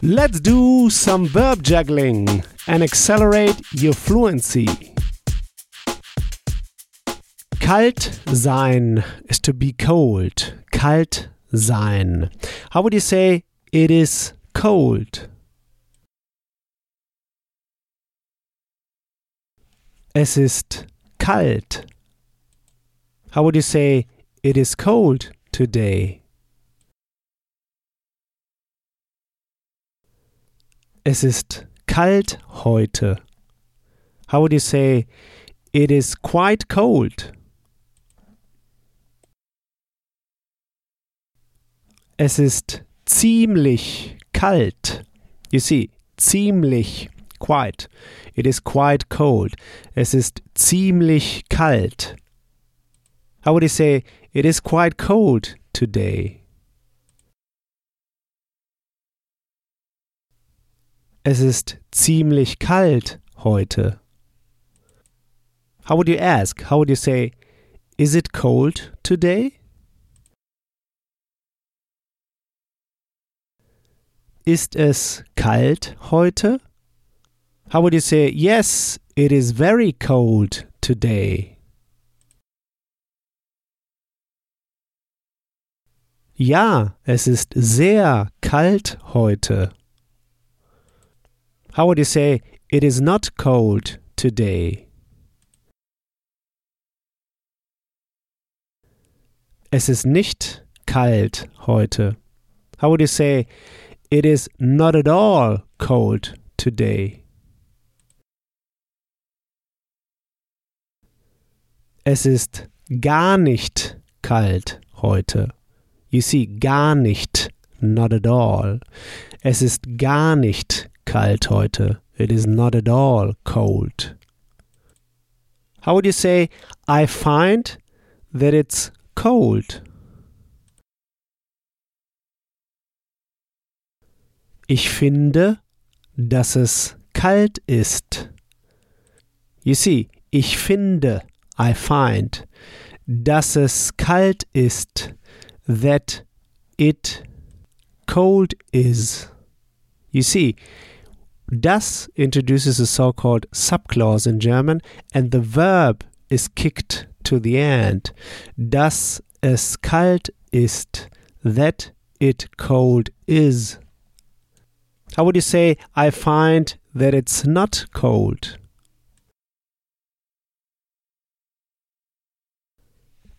Let's do some verb juggling and accelerate your fluency. Kalt sein is to be cold. Kalt sein. How would you say it is cold? Es ist kalt. How would you say it is cold today? Es ist kalt heute. How would you say it is quite cold? Es ist ziemlich kalt. You see, ziemlich, quite. It is quite cold. Es ist ziemlich kalt. How would you say it is quite cold today? Es ist ziemlich kalt heute. How would you ask? How would you say, is it cold today? Ist es kalt heute? How would you say, yes, it is very cold today? Ja, es ist sehr kalt heute. How would you say, it is not cold today? Es ist nicht kalt heute. How would you say, it is not at all cold today? Es ist gar nicht kalt heute. You see, gar nicht, not at all. Es ist gar nicht kalt heute. It is not at all cold. How would you say, I find that it's cold? Ich finde, dass es kalt ist. You see, ich finde, I find, dass es kalt ist, that it cold is. You see, dass introduces a so called subclause in German, and the verb is kicked to the end. Dass es kalt ist, that it cold is. How would you say, I find that it's not cold?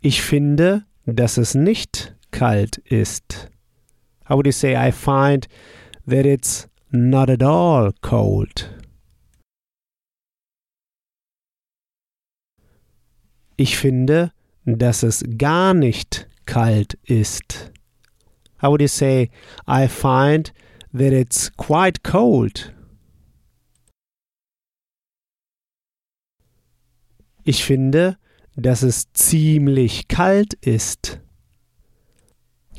Ich finde, dass es nicht kalt ist. How would you say, I find that it's not at all cold? Ich finde, dass es gar nicht kalt ist. How would you say, I find that it's quite cold? Ich finde, dass es ziemlich kalt ist.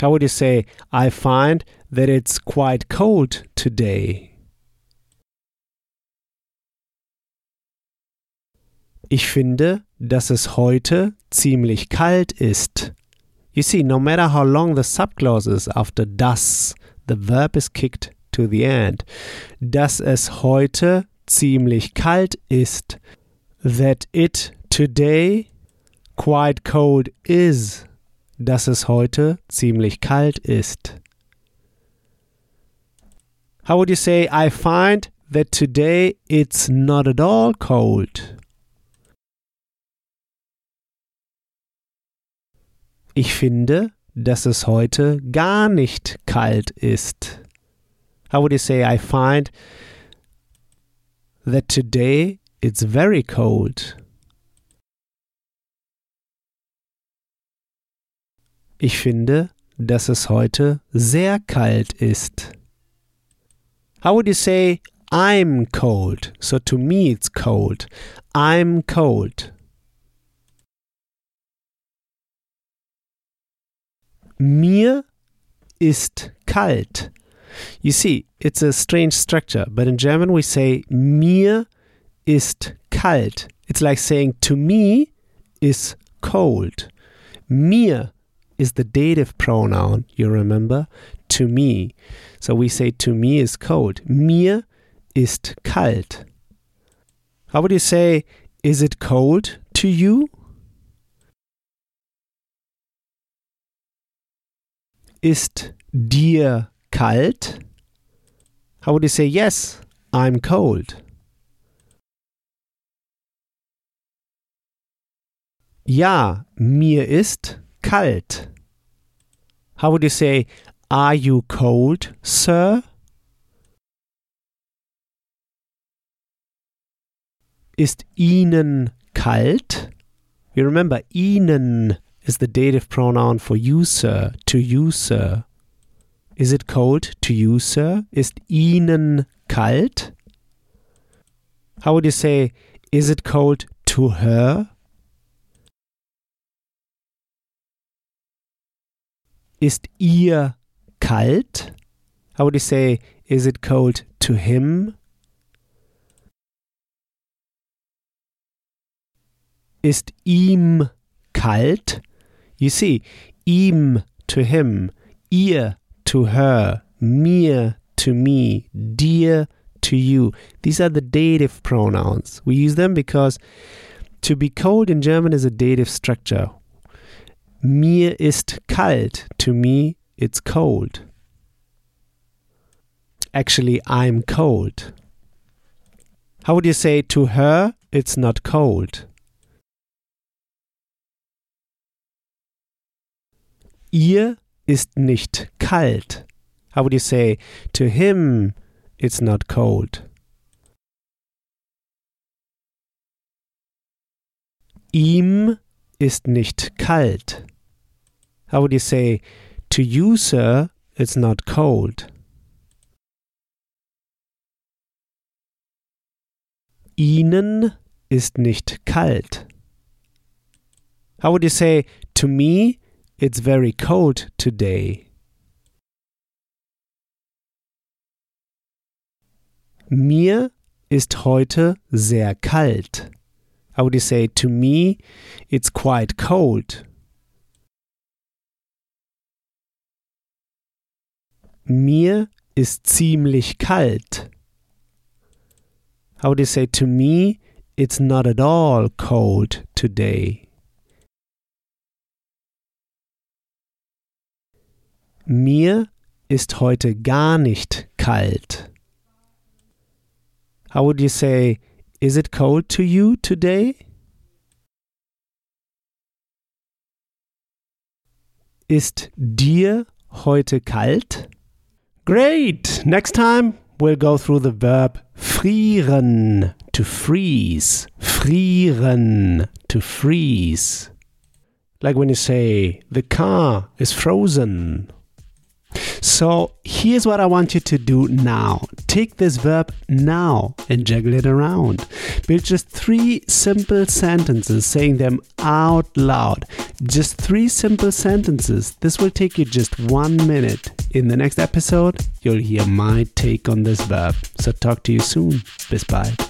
How would you say, I find that it's quite cold today? Ich finde, dass es heute ziemlich kalt ist. You see, no matter how long the subclause is after das, the verb is kicked to the end. Dass es heute ziemlich kalt ist. That it today quite cold is. Dass es heute ziemlich kalt ist. How would you say, I find that today it's not at all cold? Ich finde, dass es heute gar nicht kalt ist. How would you say, I find that today it's very cold? Ich finde, dass es heute sehr kalt ist. How would you say, I'm cold? So to me it's cold. I'm cold. Mir ist kalt. You see, it's a strange structure, but in German we say mir ist kalt. It's like saying to me is cold. Mir is the dative pronoun, you remember? To me. So we say to me is cold. Mir ist kalt. How would you say, is it cold to you? Ist dir kalt? How would you say, yes, I'm cold? Ja, mir ist kalt. How would you say, Are you cold, sir? Ist Ihnen kalt? You remember, Ihnen is the dative pronoun for you, sir, to you, sir. Is it cold to you, sir? Ist Ihnen kalt? How would you say, Is it cold to her? Ist ihr kalt? How would you say, is it cold to him? Ist ihm kalt? You see, ihm to him, ihr to her, mir to me, dir to you. These are the dative pronouns. We use them because to be cold in German is a dative structure. Mir ist kalt. To me, it's cold. Actually, I'm cold. How would you say to her, it's not cold? Ihr ist nicht kalt. How would you say to him, it's not cold? Ihm ist nicht kalt. How would you say, to you, sir, it's not cold? Ihnen ist nicht kalt. How would you say, to me, it's very cold today? Mir ist heute sehr kalt. How would you say, to me, it's quite cold? Mir ist ziemlich kalt. How would you say to me? It's not at all cold today. Mir ist heute gar nicht kalt. How would you say, is it cold to you today? Ist dir heute kalt? Great! Next time we'll go through the verb frieren, to freeze. Frieren, to freeze. Like when you say, the car is frozen. So here's what I want you to do now. Take this verb now and juggle it around. Build just three simple sentences, saying them out loud. Just three simple sentences. This will take you just one minute. In the next episode, you'll hear my take on this verb. So talk to you soon. Bis bald.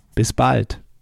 Bis bald.